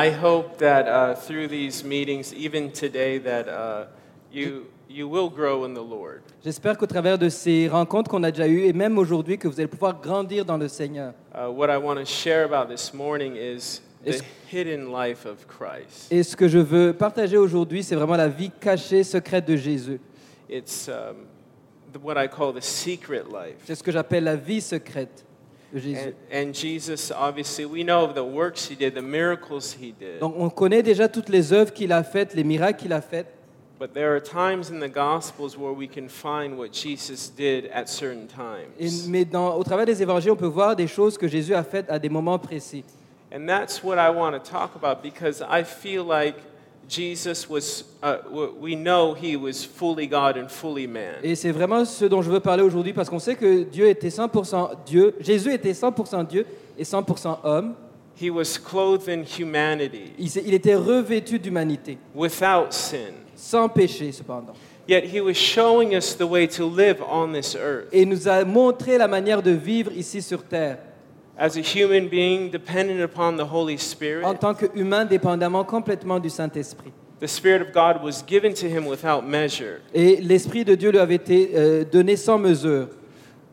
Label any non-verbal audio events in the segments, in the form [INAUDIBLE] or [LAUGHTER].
I hope that uh, through these meetings, even today, that uh, you, you will grow in the Lord. J'espère qu'au travers de ces rencontres qu'on a déjà eues, et même aujourd'hui, que vous allez pouvoir grandir dans le Seigneur. Uh, what I want to share about this morning is the Est-ce- hidden life of Christ. Et ce que je veux partager aujourd'hui, c'est vraiment la vie cachée, secrète de Jésus. It's um, what I call the secret life. C'est ce que j'appelle la vie secrète Jésus. And, and Jesus, obviously, we know of the works he did, the miracles he did. Donc on connaît déjà toutes les œuvres qu'il a faites, les miracles qu'il a faits. But there are times in the Gospels where we can find what Jesus did at certain Et- times. mais dans- au travers des évangiles, on peut voir des choses que Jésus a faites à des moments précis. And that's what I want to talk about because I feel like Jesus was, uh, we know he was fully God and fully man. Et c'est vraiment ce dont je veux parler aujourd'hui parce qu'on sait que Dieu était 100% Dieu, Jésus était 100% Dieu et 100% homme. He was clothed in humanity Il, il était revêtu d'humanité, without sin. sans péché cependant. Yet he was showing us the way to live on this earth Et il nous a montré la manière de vivre ici sur terre, as a human being dependent upon the Holy en Spirit. tant qu'humain dépendamment complètement du Saint-Esprit. The Spirit of God was given to him without measure, Et l'Esprit de Dieu lui avait été euh, donné sans mesure.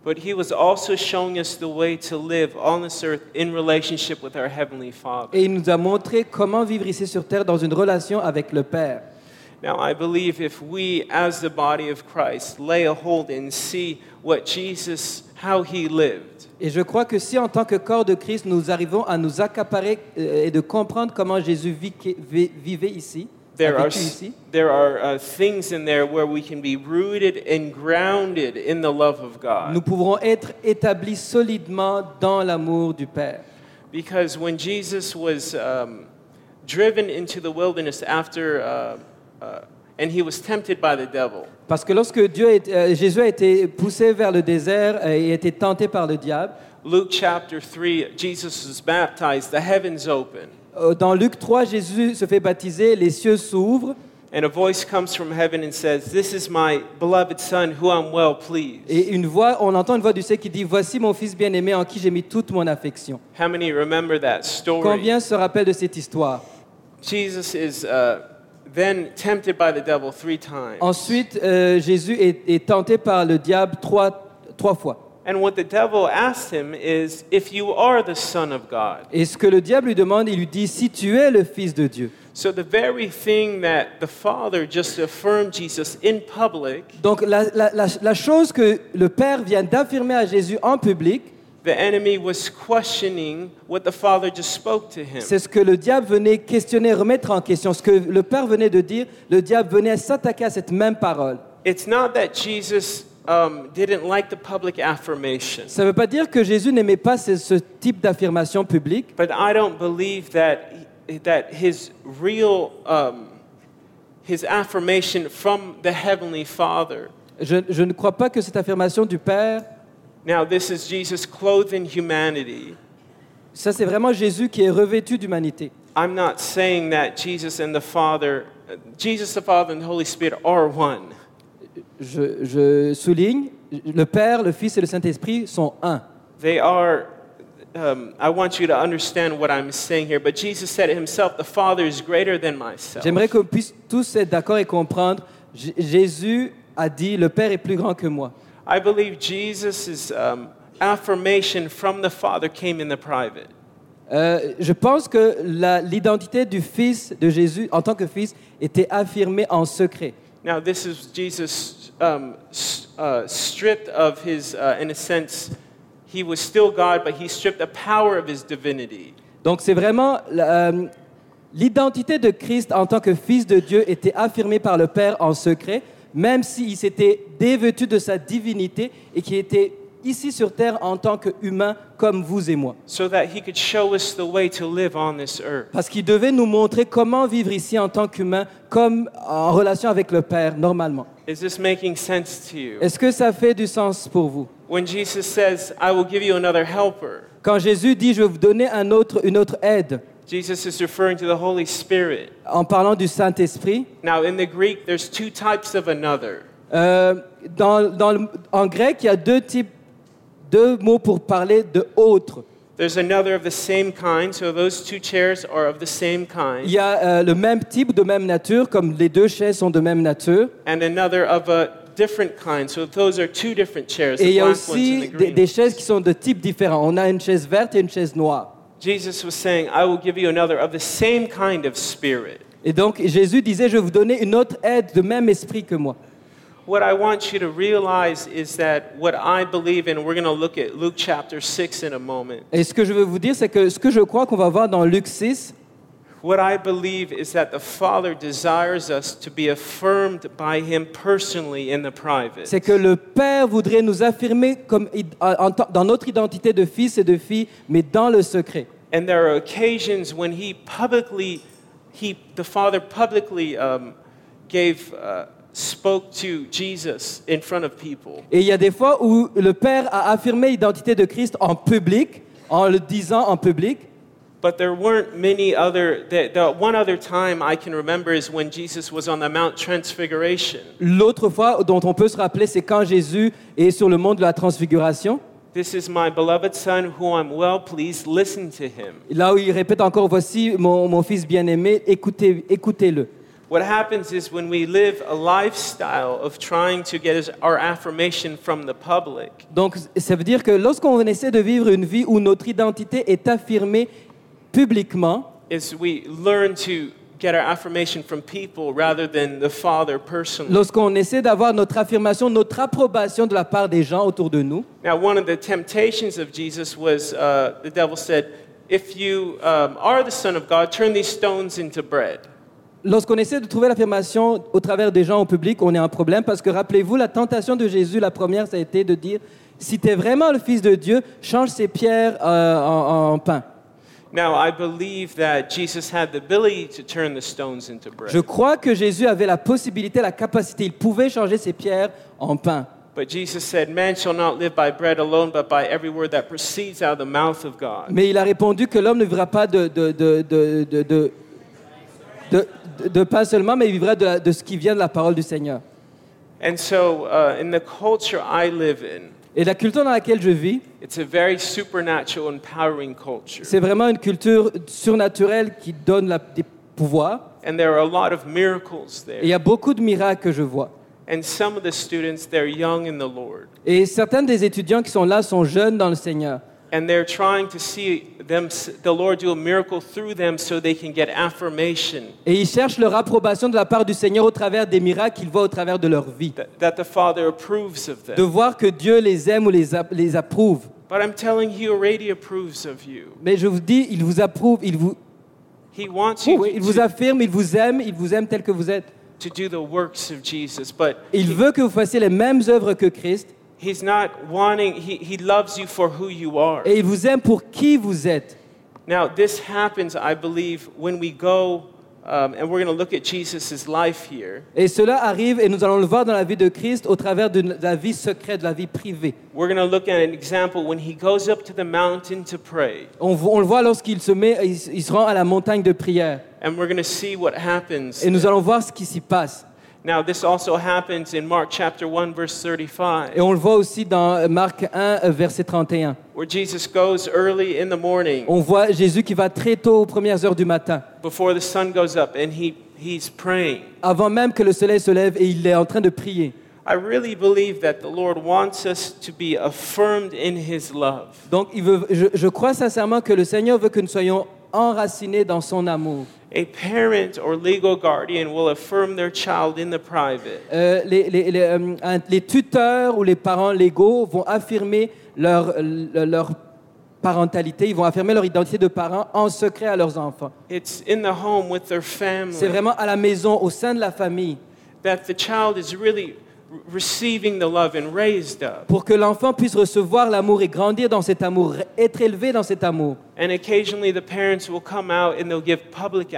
but he was also showing us the way to live on this earth in relationship with our Heavenly Father. Et il nous a montré comment vivre ici sur terre dans une relation avec le Père. Now, I believe if we, as the body of Christ, lay a hold and see what Jesus, how he lived, Et je crois que si en tant que corps de Christ, nous arrivons à nous accaparer euh, et de comprendre comment Jésus vit- vivait there are, ici, there are uh, things in there where we can be rooted and grounded in the love of God. nous pourrons être établis solidement dans l'amour du Père. Because when Jesus was um, driven into the wilderness after, uh, uh, and he was tempted by the devil, Parce que lorsque Dieu est- euh, Jésus a été poussé vers le désert euh, et a été tenté par le diable, Luke chapter 3, Jesus was baptized, the heavens open, euh, dans Luc 3, Jésus se fait baptiser, les cieux s'ouvrent and a voice comes from heaven and says, This is my beloved Son, who I'm well pleased. et une voix, on entend une voix du ciel qui dit Voici mon fils bien-aimé en qui j'ai mis toute mon affection. How many remember that story? Combien se rappellent de cette histoire? Jesus is uh, then tempted by the devil three times. Ensuite, euh, Jésus est, est tenté par le diable trois, trois fois. And what the devil asked him is, If you are the Son of God. Et ce que le diable lui demande, il lui dit Si tu es le fils de Dieu. So the very thing that the Father just affirmed Jesus in public, Donc la, la- la- la chose que le Père vient d'affirmer à Jésus en public, the enemy was questioning what the Father just spoke to him. c'est ce que le diable venait questionner, remettre en question. Ce que le Père venait de dire, le diable venait s'attaquer à cette même parole. It's not that Jesus um, didn't like the public affirmation, Ça ne veut pas dire que Jésus n'aimait pas ce, ce type d'affirmation publique, but I don't believe that, that his real, um, his affirmation from the Heavenly Father. je, je ne crois pas que cette affirmation du Père, Now, this is Jesus clothed in humanity. ça c'est vraiment Jésus qui est revêtu d'humanité. I'm not saying that Jesus and the Father, Jesus the Father and the Holy Spirit are one. Je, je souligne, le Père, le Fils et le Saint-Esprit sont un. They are, um, I want you to understand what I'm saying here, but Jesus said it himself, the Father is greater than myself. J'aimerais qu'on puisse tous être d'accord et comprendre. J- Jésus a dit, le Père est plus grand que moi. I believe Jesus' um, affirmation from the Father came in the private. Euh, je pense que l'identité du Fils de Jésus en tant que Fils était affirmée en secret. Now, this is Jesus um, uh, stripped of his, uh, in a sense, he was still God, but he stripped the power of his divinity. Donc c'est vraiment euh, l'identité de Christ en tant que Fils de Dieu était affirmée par le Père en secret, même s'il s'était dévêtu de sa divinité et qu'il était ici sur terre en tant qu'humains comme vous et moi. Parce qu'il devait nous montrer comment vivre ici en tant qu'humains, comme en relation avec le Père, normalement. Est-ce que ça fait du sens pour vous? When Jesus says, I will give you another helper, Quand Jésus dit, je vais vous donner un autre, une autre aide, Jesus is referring to the Holy Spirit. en parlant du Saint-Esprit, Now, in the Greek, there's two types of another. euh, dans, dans le- en grec, il y a deux types, deux mots pour parler de autre. There's another of the same kind, so those two chairs are of the same Il kind, y a euh, le même type, de même nature, comme les deux chaises sont de même nature. and another of a different kind, so those are two different chairs, Et the il y a black ones and aussi des, green. des chaises qui sont de types différents. On a une chaise verte et une chaise noire. Jesus was saying, I will give you another of the same kind of spirit. Et donc Jésus disait, je vais vous donner une autre aide de même esprit que moi. What I want you to realize is that what I believe in, we're going to look at Luke chapter 6 in a moment. Et ce que je veux vous dire, c'est que ce que je crois qu'on va voir dans Luc 6, What I believe is that the Father desires us to be affirmed by Him personally in the private. c'est que le Père voudrait nous affirmer comme, dans notre identité de fils et de filles, mais dans le secret. And there are occasions when He publicly, he, the Father publicly um, gave, uh, spoke to Jesus in front of people. Et il y a des fois où le Père a affirmé l'identité de Christ en public, en le disant en public, But there weren't many other, the, the one other time I can remember is when Jesus was on the Mount Transfiguration. L'autre fois dont on peut se rappeler, c'est quand Jésus est sur le mont de la transfiguration, This is my beloved Son who I'm well pleased, listen to him. là où il répète encore, voici mon, mon fils bien-aimé, écoutez, écoutez-le. What happens is when we live a lifestyle of trying to get our affirmation from the public, Donc ça veut dire que lorsqu'on essaie de vivre une vie où notre identité est affirmée publiquement, is we learn to get our affirmation from people rather than the Father personally. lorsqu'on essaie d'avoir notre affirmation, notre approbation de la part des gens autour de nous. Now, one of the temptations of Jesus was uh, the devil said, If you um, are the Son of God, turn these stones into bread. Lorsqu'on essaie de trouver l'affirmation au travers des gens au public, on est un problème parce que rappelez-vous, la tentation de Jésus, la première, ça a été de dire, si tu es vraiment le Fils de Dieu, change ces pierres euh, en, en pain. Je crois que Jésus avait la possibilité, la capacité, il pouvait changer ces pierres en pain. But Jesus said, Man shall not live by bread alone, but by every word that proceeds out of the mouth of God. Mais il a répondu que l'homme ne vivra pas de, de, de, de, pain seulement, mais il vivra de ce qui vient de la parole du Seigneur. And so, uh, in the culture I live in, Et la culture dans laquelle je vis, it's a very supernatural, empowering culture. c'est vraiment une culture surnaturelle qui donne la- des pouvoirs. And there are a lot of miracles Et il y a beaucoup de miracles que je vois. And some of the students, they're young in the Lord. Et certains des étudiants qui sont là sont jeunes dans le Seigneur. And they're trying to see them, the Lord do a miracle through them so they can get affirmation Et ils cherchent leur approbation de la part du Seigneur au travers des miracles qu'ils voient au travers de leur vie. that, that the Father approves of De voir que Dieu les aime ou les, approuve. But I'm telling you, he already approves of you. Mais je vous dis, il vous approuve, il vous, He wants you oui, il vous affirme, il vous aime, il vous aime tel que vous êtes. to do the works of Jesus. But Il veut que vous fassiez les mêmes œuvres que Christ he's not wanting, he, he loves you for who you are. et il vous aime pour qui vous êtes. Now, this happens, I believe, when we go, um, and we're going to look at Jesus' life here. Et cela arrive, et nous allons le voir dans la vie de Christ au travers de la vie secrète, de la vie privée. We're going to look at an example when he goes up to the mountain to pray. On, vo- on le voit lorsqu'il se met, il, il se rend à la montagne de prière. And we're going to see what happens. Et nous allons voir ce qui s'y passe. Now, this also happens in Mark chapter 1, verse 35, Et on le voit aussi dans Marc 1, euh, verset 31. where Jesus goes early in the morning On voit Jésus qui va très tôt aux premières heures du matin, before the sun goes up and he, he's praying. avant même que le soleil se lève, et il est en train de prier. I really believe that the Lord wants us to be affirmed in his love. Donc il veut, je, je crois sincèrement que le Seigneur veut que nous soyons enracinés dans son amour. A parent or legal guardian will affirm their child in the private. Euh, les, les- les, euh, un- les tuteurs ou les parents légaux vont affirmer leur, parentalité, ils vont affirmer leur identité de parents en secret à leurs enfants. It's in the home with their C'est family vraiment à la maison, au sein de la famille, that the child is really receiving the love and raised up. pour que l'enfant puisse recevoir l'amour et grandir dans cet amour, être élevé dans cet amour. And occasionally the parents will come out and they'll give public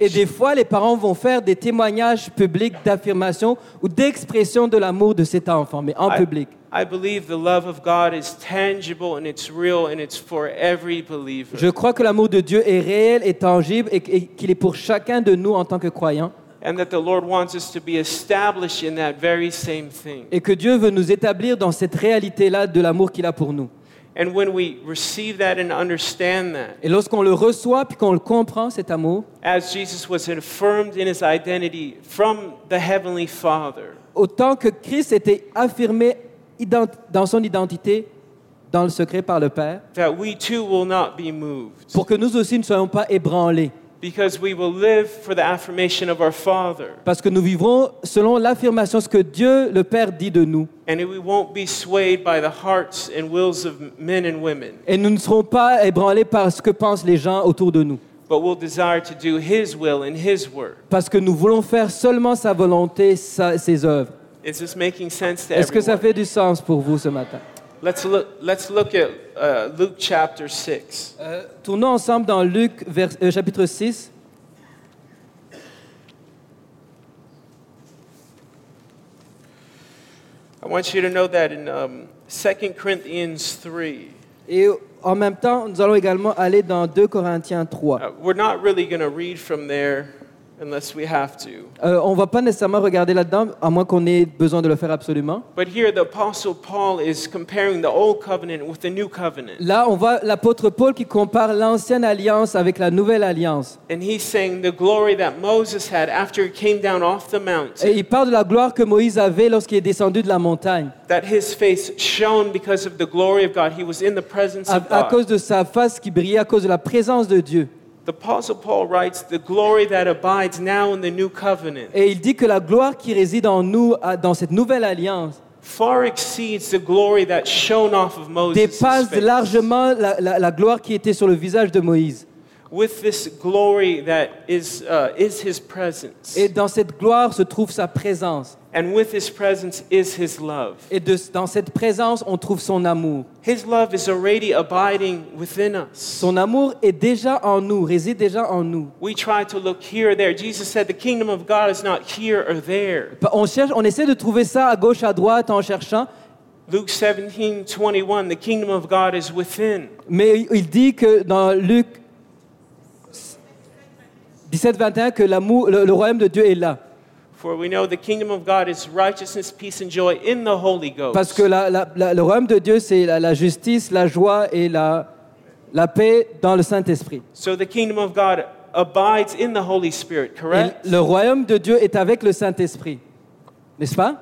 Et des fois, les parents vont faire des témoignages publics d'affirmation ou d'expression de l'amour de cet enfant, mais en I, public. I believe the love of God is tangible and it's real and it's for every believer. Je crois que l'amour de Dieu est réel et tangible et qu'il est pour chacun de nous en tant que croyants. And that the Lord wants us to be established in that very same thing. Et que Dieu veut nous établir dans cette réalité-là de l'amour qu'il a pour nous. And when we receive that and understand that, Et lorsqu'on le reçoit puis qu'on le comprend, cet amour, as Jesus was affirmed in his identity from the Heavenly Father, autant que Christ était affirmé dans son identité dans le secret par le Père, that we too will not be moved. pour que nous aussi ne soyons pas ébranlés, Because we will live for the affirmation of our Father. parce que nous vivrons selon l'affirmation, ce que Dieu, le Père, dit de nous. And we won't be swayed by the hearts and wills of men and women, Et nous ne serons pas ébranlés par ce que pensent les gens autour de nous, but we'll desire to do His will and His word. parce que nous voulons faire seulement sa volonté, sa- ses œuvres. Is this making sense to Est-ce que ça fait du sens pour vous ce matin? Let's look, let's look at uh, Luke chapter 6. Euh, Tournons ensemble dans Luc vers- euh, chapitre 6. I want you to know that in um, 2 Corinthians 3, Et en même temps, nous allons également aller dans 2 Corinthiens 3. uh, we're not really going to read from there unless we have to. Euh, on ne va pas nécessairement regarder là-dedans, à moins qu'on ait besoin de le faire absolument. But here, the Apostle Paul is comparing the Old Covenant with the New Covenant. Là, on voit l'apôtre Paul qui compare l'ancienne alliance avec la nouvelle alliance. And he's saying the glory that Moses had after he came down off the Et mountain, il parle de la gloire que Moïse avait lorsqu'il est descendu de la montagne. that his face shone because of the glory of God. He was in the presence À, of à God. cause de sa face qui brillait, à cause de la présence de Dieu. The Apostle Paul writes, The glory that abides now in the new covenant Et il dit que la gloire qui réside en nous, dans cette nouvelle alliance, far exceeds the glory that shone off of Moses. dépasse largement la, la- la gloire qui était sur le visage de Moïse. With this glory that is, uh, is his presence. Et dans cette gloire se trouve sa présence. and with his presence is his love. Et de- dans cette présence, on trouve son amour. His love is already abiding within us. Son amour est déjà en nous, réside déjà en nous. We try to look here or there. Jesus said the kingdom of God is not here or there. On, cherche, on essaie de trouver ça à gauche, à droite en cherchant, Luke 17, 21, the kingdom of God is within. mais il dit que dans Luc 17, 21, que l'amour, le, le royaume de Dieu est là. For we know the kingdom of God is righteousness, peace, and joy in the Holy Ghost. Parce que la- la- la- le royaume de Dieu, c'est la, la justice, la joie et la, la paix dans le Saint-Esprit. So the kingdom of God abides in the Holy Spirit, Et correct? le royaume de Dieu est avec le Saint-Esprit. N'est-ce pas?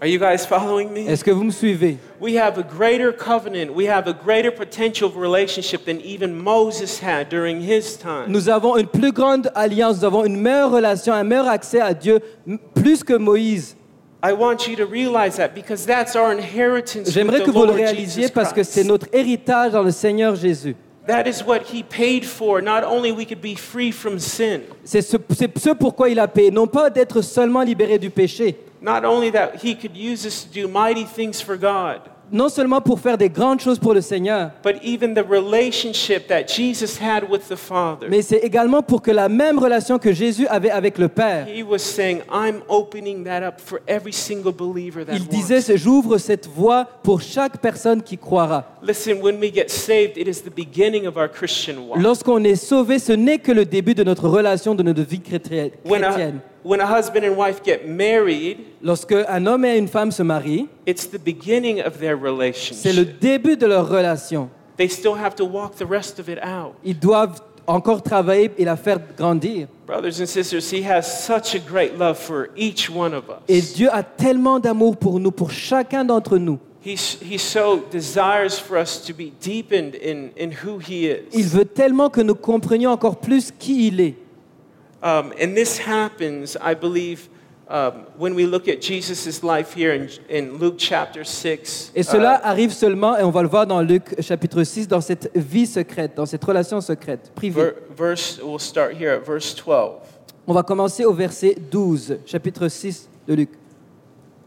Are you guys following me? Est-ce que vous me suivez? We have a greater covenant. We have a greater potential of relationship than even Moses had during his time. Nous avons une plus grande alliance, nous avons une meilleure relation, un meilleur accès à Dieu, plus que Moïse. I want you to realize that because that's our inheritance. with J'aimerais que vous le réalisiez parce que c'est notre héritage dans le Seigneur Jésus. That is what he paid for. Not only we could be free from sin, C'est ce, c'est ce pourquoi il a payé, non pas d'être seulement libéré du péché, not only that he could use us to do mighty things for God, non seulement pour faire des grandes choses pour le Seigneur, but even the relationship that Jesus had with the Father. mais c'est également pour que la même relation que Jésus avait avec le Père, He was saying, I'm opening that up for every single believer that il disait, wants. j'ouvre cette voie pour chaque personne qui croira. Listen, when we get saved, it is the beginning of our Christian walk. Lorsqu'on est sauvé, ce n'est que le début de notre relation, de notre vie chrétienne. When a, chrétienne. When a husband and wife get married, Lorsque un homme et une femme se marient, it's the beginning of their c'est le relationship. début de leur relation. They still have to walk the rest of it out. Ils doivent encore travailler et la faire grandir. Brothers and sisters, He has such a great love for each one of Et. Dieu a tellement d'amour pour nous, pour chacun d'entre nous. He, he so desires for us to be deepened in, in who He Il is. veut tellement que nous comprenions encore plus qui il est. Um, and this happens, I believe, um, when we look at Jesus' life here in, in Luke chapter 6. Et cela uh, arrive seulement, et on va le voir dans Luc chapitre 6, dans cette vie secrète, dans cette relation secrète, privée. verse, we'll start here at verse 12. On va commencer au verset 12, chapitre 6 de Luc.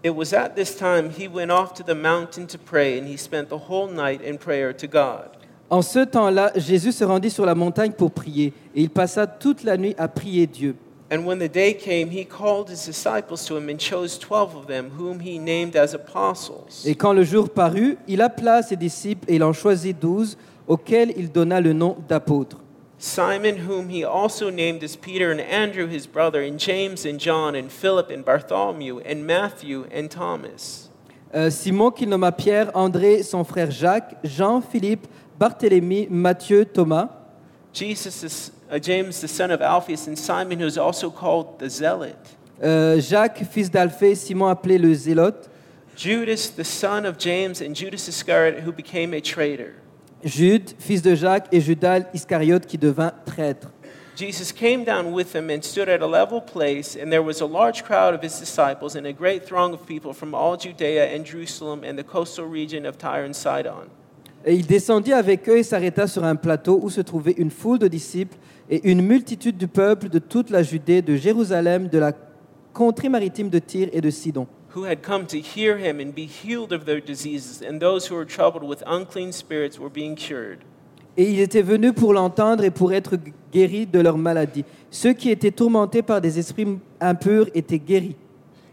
It was at this time he went off to the mountain to pray, and he spent the whole night in prayer to God. En ce temps-là, Jésus se rendit sur la montagne pour prier, et il passa toute la nuit à prier Dieu. And when the day came, he called his disciples to him and chose twelve of them, whom he named as apostles. Et quand le jour parut, il appela ses disciples et il en choisit douze, auxquels il donna le nom d'apôtres. Simon, whom he also named as Peter, and Andrew his brother, and James and John, and Philip and Bartholomew, and Matthew and Thomas. Euh, Simon qu'il nomma Pierre, André, son frère Jacques, Jean, Philippe, Barthélemy, Matthieu, Thomas, Jesus, is, uh, James the son of Alphaeus, and Simon, who is also called the Zealot. euh, Jacques, fils d'Alphée, Simon appelé le Zélote, Judas, the son of James, and Judas Iscariot, who became a traitor. Jude, fils de Jacques, et Judas Iscariote qui devint traître. Jesus came down with them and stood at a level place, and there was a large crowd of his disciples and a great throng of people from all Judea and Jerusalem and the coastal region of Tyre and Sidon. Et il descendit avec eux et s'arrêta sur un plateau où se trouvait une foule de disciples et une multitude du peuple de toute la Judée, de Jérusalem, de la contrée maritime de Tyr et de Sidon. who had come to hear him and be healed of their diseases, and those who were troubled with unclean spirits were being cured. Et ils étaient venus pour l'entendre et pour être guéris de leur maladie. Ceux qui étaient tourmentés par des esprits impurs étaient guéris.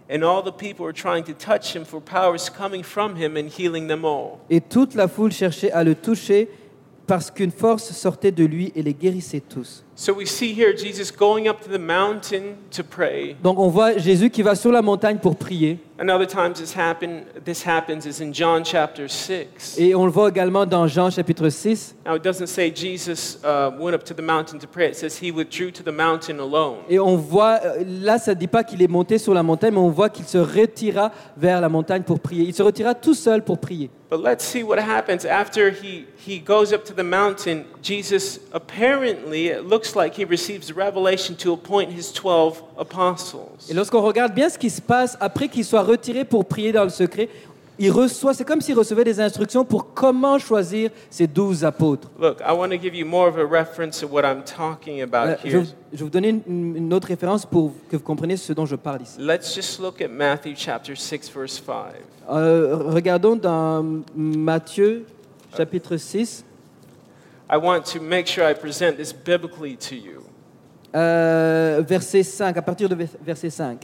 And all the people were trying to touch him, for powers coming from him and healing them all. Et toute la foule cherchait à le toucher parce qu'une force sortait de lui et les guérissait tous. So we see here Jesus going up to the mountain to pray. Donc on voit Jésus qui va sur la montagne pour prier. Another time this happen this happens is in John chapter 6. Et on le voit également dans Jean chapitre 6. Now it doesn't say Jesus uh, went up to the mountain to pray. It says he withdrew to the mountain alone. Et on voit, euh, là ça ne dit pas qu'il est monté sur la montagne, mais on voit qu'il se retira vers la montagne pour prier. Il se retira tout seul pour prier. But let's see what happens after he, he goes up to the mountain. Jesus apparently, it looks like he receives revelation to appoint his 12 apostles. Et lorsqu'on regarde bien ce qui se passe après qu'il soit retiré pour prier dans le secret, il reçoit, c'est comme s'il recevait des instructions pour comment choisir ses douze apôtres. Look, I want to give you more of a reference to what I'm talking Euh, about je, here. vais- je vais vous donner une, une autre référence pour que vous compreniez ce dont je parle ici. Let's just look at Matthew chapter 6, verse 5. Euh, regardons dans Matthieu chapitre 6, I want to make sure I present this biblically to you. euh, verset 5, à partir de vers- verset 5.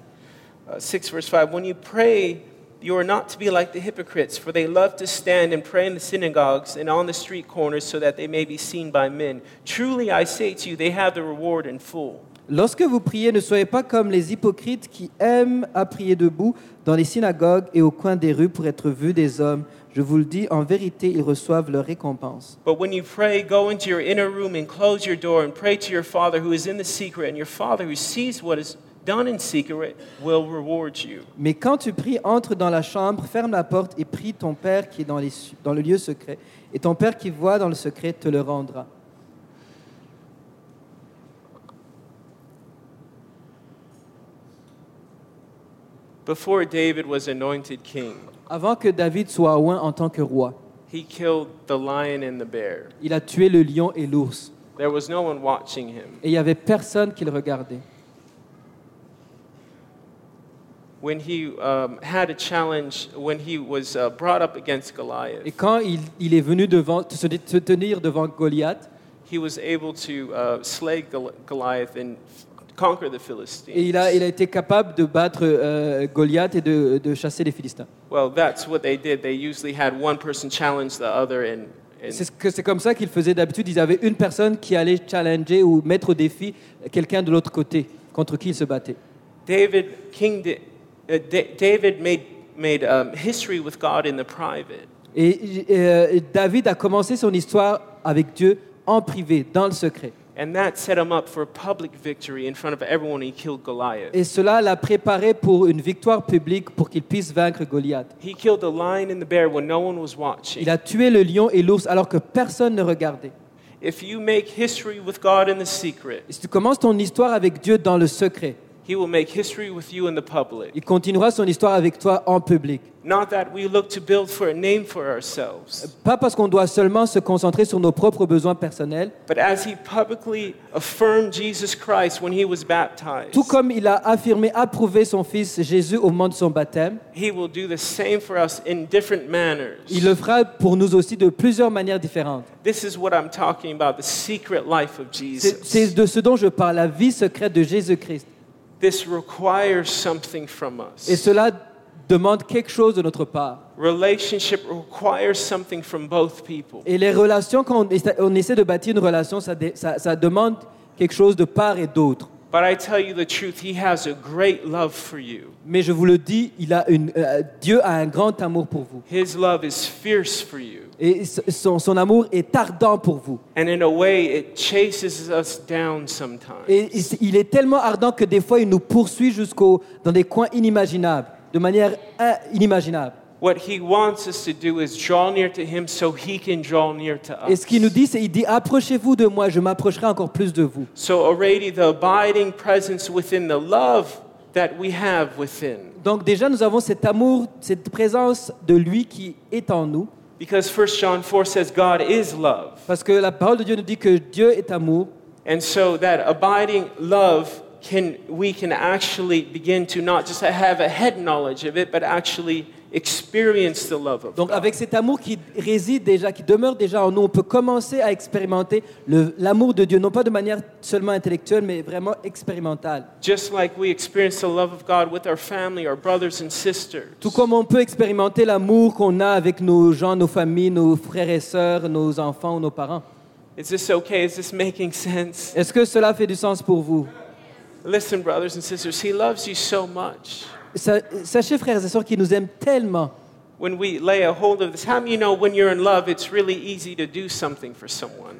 Uh, 6 verse 5 When you pray, you are not to be like the hypocrites, for they love to stand and pray in the synagogues and on the street corners so that they may be seen by men. Truly I say to you, they have the reward in full. Lorsque vous priez, ne soyez pas comme les hypocrites qui aiment à prier debout dans les synagogues et au coin des rues pour être vus des hommes. Je vous le dis, en vérité, ils reçoivent leur récompense. But when you pray, go into your inner room and close your door and pray to your Father who is in the secret, and your Father who sees what is done in secret will reward you. Mais quand tu pries, entre dans la chambre, ferme la porte et prie ton Père qui est dans, les su- dans le lieu secret. Et ton Père qui voit dans le secret te le rendra. Before David was anointed king, Avant que David soit oint en tant que roi, he killed the lion and the bear. il a tué le lion et l'ours. There was no one watching him. Et il n'y avait personne qui le regardait. When he um, had a challenge, when he was uh, brought up against Goliath, Et quand il, il est venu devant, se, se tenir devant Goliath, he was able to uh, slay Gol- Goliath and conquer the Philistines. et il a, il a été capable de battre euh, Goliath et de, de chasser les Philistins. Well, that's what they did. They usually had one person challenge the other, and, C'est ce comme ça qu'ils faisaient d'habitude. Ils avaient une personne qui allait challenger ou mettre au défi quelqu'un de l'autre côté contre qui ils se battaient. David, King uh, Da- David made, made um, history with God in the private. Et euh, David a commencé son histoire avec Dieu en privé, dans le secret. And that set him up for a public victory in front of everyone. He killed Goliath. Et cela l'a préparé pour une victoire publique pour qu'il puisse vaincre Goliath. He killed the lion and the bear when no one was watching. Il a tué le lion et l'ours alors que personne ne regardait. If you make history with God in the secret, Et si tu commences ton histoire avec Dieu dans le secret, He He will make history with you in the public. Il continuera son histoire avec toi en public. Not that we look to build for a name for ourselves, Pas parce qu'on doit seulement se concentrer sur nos propres besoins personnels, but as he publicly affirmed Jesus Christ when he was baptized, tout comme il a affirmé, approuvé son Fils Jésus au moment de son baptême, he will do the same for us in different manners. il le fera pour nous aussi de plusieurs manières différentes. This is what I'm talking about the secret life of C'est Jesus. c'est de ce dont je parle, la vie secrète de Jésus-Christ. This requires something from us. Et cela demande quelque chose de notre part. Relationship requires something from both people. Et les relations, quand on essaie de bâtir une relation, ça, dé- ça- ça demande quelque chose de part et d'autre. But I tell you the truth, he has a great love for you. Mais je vous le dis, il a une, euh, Dieu a un grand amour pour vous. His love is fierce for you. Et son, son amour est ardent pour vous. And in a way, it chases us down sometimes. Et il- est tellement ardent que des fois, il nous poursuit jusqu'au dans des coins inimaginables, de manière in- inimaginable. What he wants us to do is draw near to him so he can draw near to Et us. ce qu'il nous dit, c'est il dit approchez-vous de moi, je m'approcherai encore plus de vous. So already the abiding presence within the love that we have within. Donc déjà, nous avons cet amour, cette présence de lui qui est en nous, Because 1 John 4 says God is love. parce que la parole de Dieu nous dit que Dieu est amour. And so that abiding love can we can actually begin to not just have a head knowledge of it, but actually experience the love of Donc God. avec cet amour qui réside déjà, qui demeure déjà en nous, on peut commencer à expérimenter le- l'amour de Dieu, non pas de manière seulement intellectuelle, mais vraiment expérimentale. Just like we experience the love of God with our family, our brothers and sisters. Tout comme on peut expérimenter l'amour qu'on a avec nos gens, nos familles, nos frères et sœurs, nos enfants ou nos parents. Is this okay? Is this making sense? Est-ce que cela fait du sens pour vous? Listen, brothers and sisters, He loves you so much. Sa- Sachez, frères et sœurs, qu'il nous aime tellement. When we lay a hold of this, how many you know when you're in love, it's really easy to do something for someone?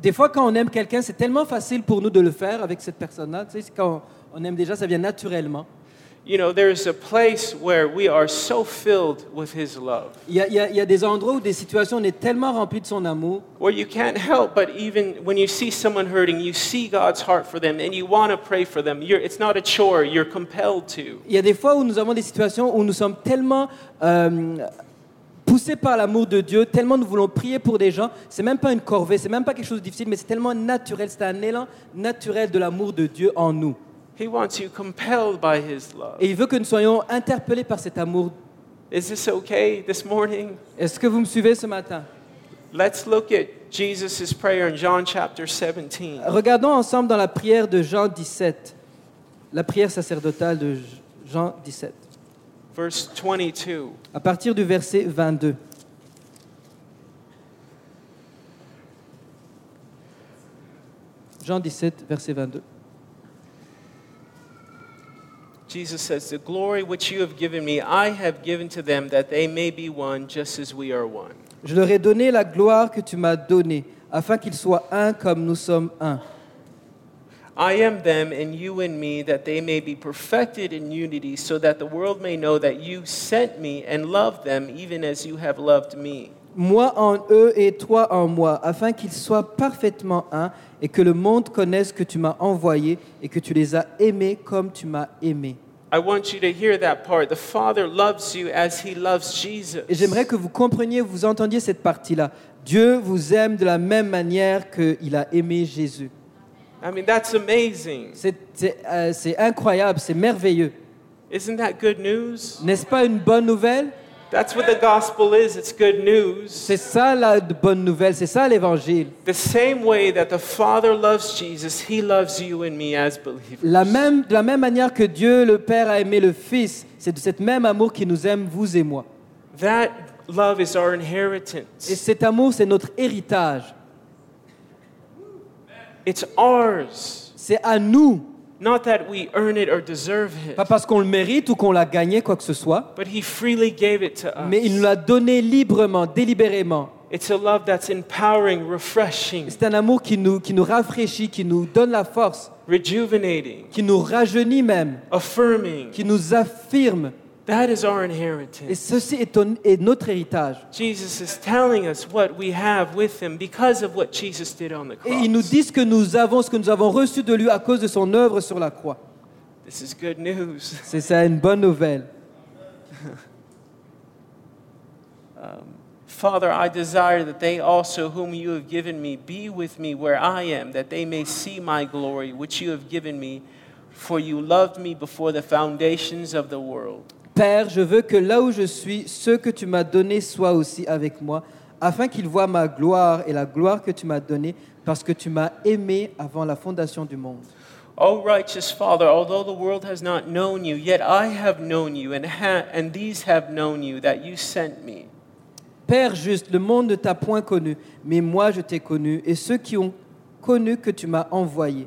Des fois, quand on aime quelqu'un, c'est tellement facile pour nous de le faire avec cette personne-là. Tu sais, quand on aime déjà, ça vient naturellement. You know, there's a place where we are so filled with His love, Il y, a, il y a- il y a des endroits ou des situations où on est tellement rempli de son amour where you can't help but even when you see someone hurting, you see God's heart for them and you want to pray for them. You're, it's not a chore, you're compelled to. Il y a des fois où nous avons des situations où nous sommes tellement euh, poussés par l'amour de Dieu, tellement nous voulons prier pour des gens. C'est même pas une corvée, c'est même pas quelque chose de difficile, mais c'est tellement naturel. C'est un élan naturel de l'amour de Dieu en nous. He wants you compelled by His love. Et il veut que nous soyons interpellés par cet amour. Is this okay this morning? Est-ce que vous me suivez ce matin? Let's look at Jesus' prayer in John chapter 17. Regardons ensemble dans la prière de Jean 17, la prière sacerdotale de Jean 17, Verse 22. à partir du verset 22. Jean 17, verset 22. Jesus says, The glory which you have given me, I have given to them, that they may be one, just as we are one. Je leur ai donné la gloire que tu m'as donnée, afin qu'ils soient un comme nous sommes un. I am them, and you and me, that they may be perfected in unity, so that the world may know that you sent me and loved them, even as you have loved me. Moi en eux et toi en moi, afin qu'ils soient parfaitement un, et que le monde connaisse que tu m'as envoyé et que tu les as aimés comme tu m'as aimé. I want you to hear that part. The Father loves you as he loves Jesus. Et j'aimerais que vous compreniez, vous entendiez cette partie-là. Dieu vous aime de la même manière qu'il a aimé Jésus. I mean, that's amazing. C'est c'est, euh, c'est incroyable, c'est merveilleux. Isn't that good news? N'est-ce pas une bonne nouvelle That's what the gospel is. It's good news. C'est ça la bonne nouvelle, c'est ça l'évangile. The same way that the Father loves Jesus, he loves you and me as believers. La même, de la même manière que Dieu le Père a aimé le Fils, c'est de cet même amour qui nous aime, vous et moi. That love is our Et inheritance. cet amour, c'est notre héritage. It's ours. C'est à nous, Not that we earn it or deserve it, pas parce qu'on le mérite ou qu'on l'a gagné, quoi que ce soit, but he freely gave it to mais il nous us. l'a donné librement, délibérément. It's a love that's empowering, refreshing, C'est un amour qui nous, qui nous rafraîchit, qui nous donne la force, rejuvenating, qui nous rajeunit même, affirming. qui nous affirme. That is our inheritance. Et ceci est, ton- est notre héritage. Jesus is telling us what we have with him because of what Jesus did on the Et il nous cross. dit ce que nous avons, ce que nous avons reçu de lui à cause de son œuvre sur la croix. This is good news. [LAUGHS] C'est ça une bonne nouvelle. Um, Father, I desire that they also, whom you have given me, be with me where I am, that they may see my glory, which you have given me, for you loved me before the foundations of the world. Père, je veux que là où je suis, ceux que tu m'as donnés soient aussi avec moi, afin qu'ils voient ma gloire et la gloire que tu m'as donnée, parce que tu m'as aimé avant la fondation du monde. O righteous Father, although the world has not known you, yet I have known you, and, ha- and these have known you, that you sent me. Père juste, le monde ne t'a point connu, mais moi je t'ai connu, et ceux qui ont connu que tu m'as envoyé.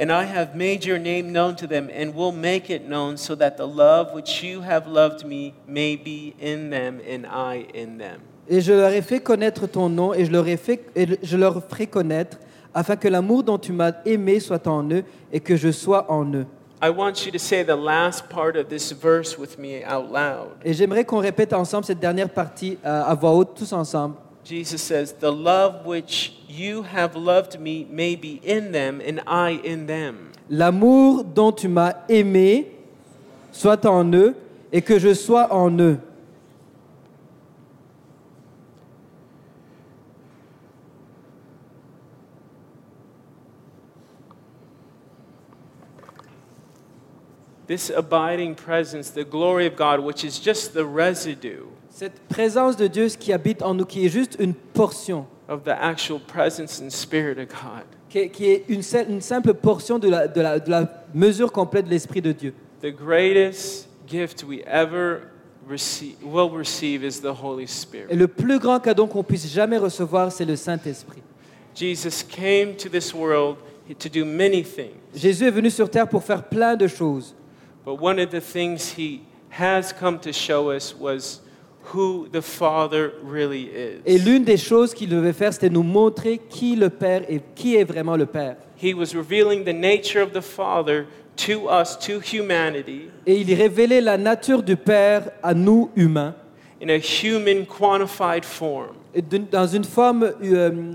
And I have made your name known to them, and will make it known, so that the love which you have loved me may be in them, and I in them. Et je leur ai fait connaître ton nom, et je leur, ai fait, et je leur ferai connaître, afin que l'amour dont tu m'as aimé soit en eux, et que je sois en eux. I want you to say the last part of this verse with me out loud. Et j'aimerais qu'on répète ensemble cette dernière partie euh, à voix haute, tous ensemble. Jesus says, The love which you have loved me may be in them, and I in them. L'amour dont tu m'as aimé soit en eux, et que je sois en eux. This abiding presence, the glory of God, which is just the residue Cette présence de Dieu qui habite en nous, qui est juste une portion, of the actual presence and spirit of God. qui est, qui est une, une simple portion de la, de la- de la mesure complète de l'Esprit de Dieu. The greatest gift we ever receive, will receive is the Holy Et Spirit. le plus grand cadeau qu'on puisse jamais recevoir, c'est le Saint-Esprit. Jesus came to this world to do many things, Jésus est venu sur terre pour faire plein de choses. but one of the things he has come to show us was who the Father really Et is. l'une des choses qu'il devait faire, c'était nous montrer qui le Père est, qui est vraiment le Père. He was revealing the nature of the Father to us, to humanity, Et il révélait la nature du Père à nous, humains, in a human quantified form. et d'une- dans une forme euh, euh,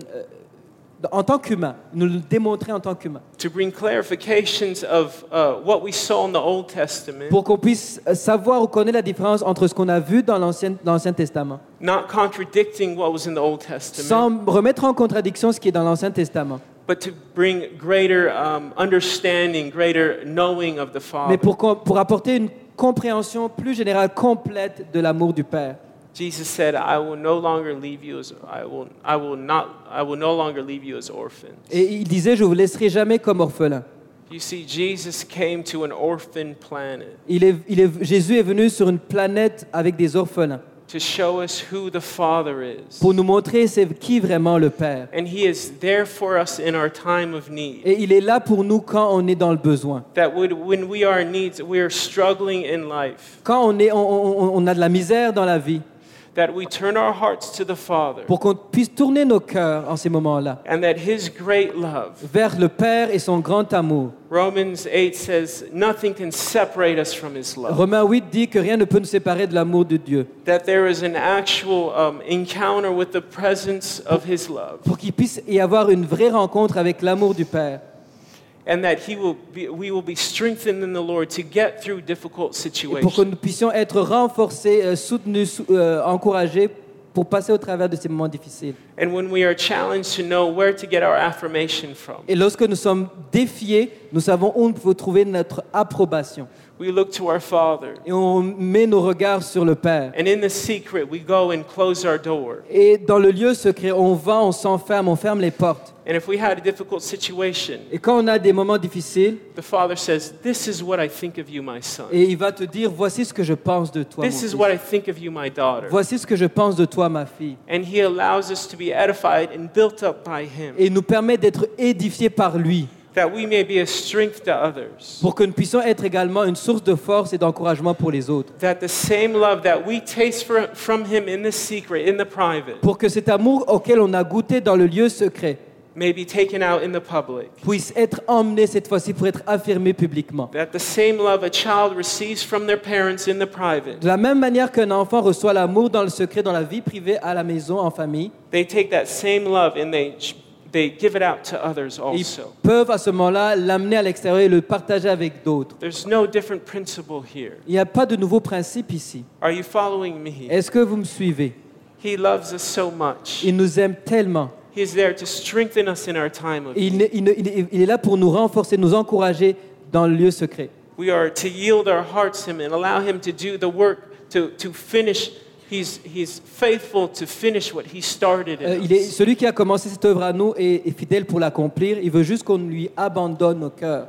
en tant qu'humain, nous le démontrer en tant qu'humain, To bring clarifications of uh, what we saw in the Old Testament, pour qu'on puisse euh, savoir ou connaître la différence entre ce qu'on a vu dans l'Ancien Testament, not contradicting what was in the Old Testament, sans remettre en contradiction ce qui est dans l'Ancien Testament, but to bring greater um, understanding, greater knowing of the Father. mais pour apporter une compréhension plus générale, complète de l'amour du Père. Jesus said, "I will no longer leave you as I will. I will not. I will no longer leave you as orphans." Et il disait, je vous laisserai jamais comme orphelin. You see, Jesus came to an orphan planet Il est, il est, Jésus est venu sur une planète avec des orphelins to show us who the Father is, pour nous montrer c'est qui vraiment le Père. and He is there for us in our time of need. Et il est là pour nous quand on est dans le besoin. That would, when we are in needs, we are struggling in life. Quand on, est, on, on- on a de la misère dans la vie, That we turn our hearts to the Father, pour qu'on puisse tourner nos cœurs en ces moments-là and that His great love. vers le Père et son grand amour. Romans 8 says, "Nothing can separate us from His love." Romains 8 dit que rien ne peut nous séparer de l'amour de Dieu. That there is an actual um, encounter with the presence of His love, Pour qu'il puisse y avoir une vraie rencontre avec l'amour du Père. And that He will be, we will be strengthened in the Lord to get through difficult Et pour que nous puissions être renforcés, euh, soutenus, sou- euh, encouragés pour passer au travers de ces moments difficiles. And when we are challenged to know where to get our affirmation from, Et lorsque nous sommes défiés, nous savons où nous pouvons trouver notre approbation. We look to our Father. Et on met nos regards sur le Père. And in the secret, we go and close our door. Et dans le lieu secret, on va, on s'enferme, on ferme les portes. And if we had a difficult situation, Et quand on a des moments difficiles, the Father says, This is what I think of you, my son. et il va te dire, voici ce que je pense de toi. mon This is fils. what I think of you, my daughter. Voici ce que je pense de toi, ma fille. And He allows us to be edified and built up by Him, Et il nous permet d'être édifiés par lui, that we may be a strength to others. pour que nous puissions être également une source de force et d'encouragement pour les autres. That the same love that we taste for, from Him in the secret, in the private, Pour que cet amour auquel on a goûté dans le lieu secret may be taken out in the public. puisse être emmené cette fois-ci pour être affirmé publiquement. That the same love a child receives from their parents in the private, De la même manière qu'un enfant reçoit l'amour dans le secret, dans la vie privée, à la maison, en famille, they take that same love and they, they give it out to others ils also. peuvent à ce moment-là l'amener à l'extérieur et le partager avec d'autres. There's no different principle here. Il n'y a pas de nouveau principe ici. Are you following me? Est-ce que vous me suivez? He loves us so much. Il nous aime tellement. He's there to strengthen us in our time of Et il, il- il est là pour nous renforcer, nous encourager dans le lieu secret. We are to yield our hearts to Him and allow Him to do the work to, to finish. He's, he's faithful to finish what He started Euh, in il est celui qui a commencé cette œuvre à nous et est fidèle pour l'accomplir. Il veut juste qu'on lui abandonne nos cœurs.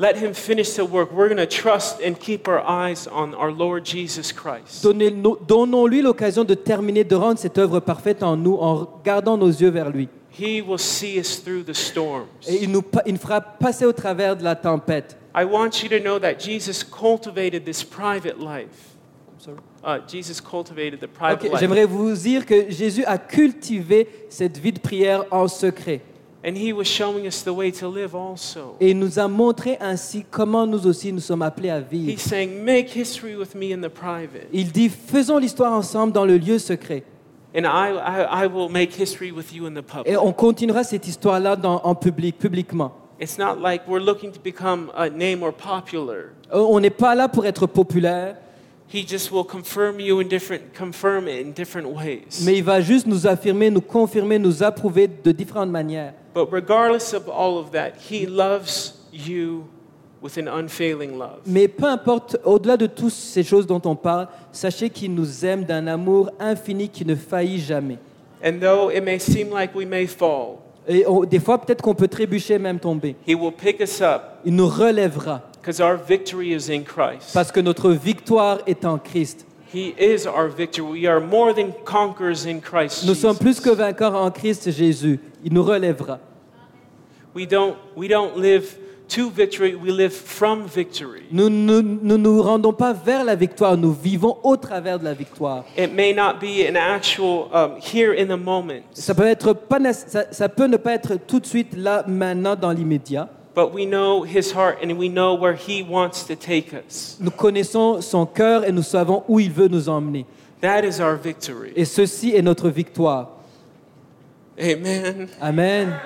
Let Him finish the work. We're going to trust and keep our eyes on our Lord Jesus Christ. Donnons-lui l'occasion de terminer, de rendre cette œuvre parfaite en nous en gardant nos yeux vers lui. He will see us through the storms. Et il nous, il nous fera passer au travers de la tempête. I want you to know that Jesus cultivated this private life. Uh, Jesus cultivated the private Ok, life. J'aimerais vous dire que Jésus a cultivé cette vie de prière en secret. And he was showing us the way to live also. Et il nous a montré ainsi comment nous aussi nous sommes appelés à vivre. He's saying, Make history with me in the private, Il dit, faisons l'histoire ensemble dans le lieu secret. and I, I, I will make history with you in the public. Et on continuera cette histoire-là en public, publiquement. It's not like we're looking to become a name or popular. On n'est pas là pour être populaire, He just will confirm you in different, confirm it in different ways. mais il va juste nous affirmer, nous confirmer, nous approuver de différentes manières. But regardless of all of that, he loves you with an unfailing love. Mais peu importe, au-delà de toutes ces choses dont on parle, sachez qu'il nous aime d'un amour infini qui ne faillit jamais. And though it may seem like we may fall, Et des fois, peut-être qu'on peut trébucher, même tomber. he will pick us up Il nous relèvera our victory is in Christ. parce que notre victoire est en Christ. He is our victory. We are more than conquerors in Christ Nous sommes plus que vainqueurs en Christ Jésus. Il nous relèvera. We don't, we don't live to victory, we live from victory. Nous ne nous, nous, nous rendons pas vers la victoire, nous vivons au travers de la victoire. It may not be an actual um, here in the moment, Ça peut, être pas, nec- ça, ça peut ne pas être tout de suite là, maintenant, dans l'immédiat. But we know his heart and we know where he wants to take us. Nous connaissons son cœur et nous savons où il veut nous emmener. That is our victory. Et ceci est notre victoire. Amen. Amen.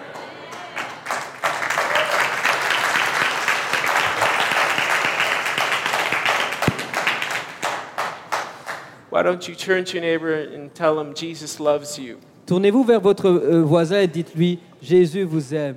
Why don't you turn to your neighbor and tell him Jesus loves you? Tournez-vous vers votre euh, voisin et dites-lui, Jésus vous aime.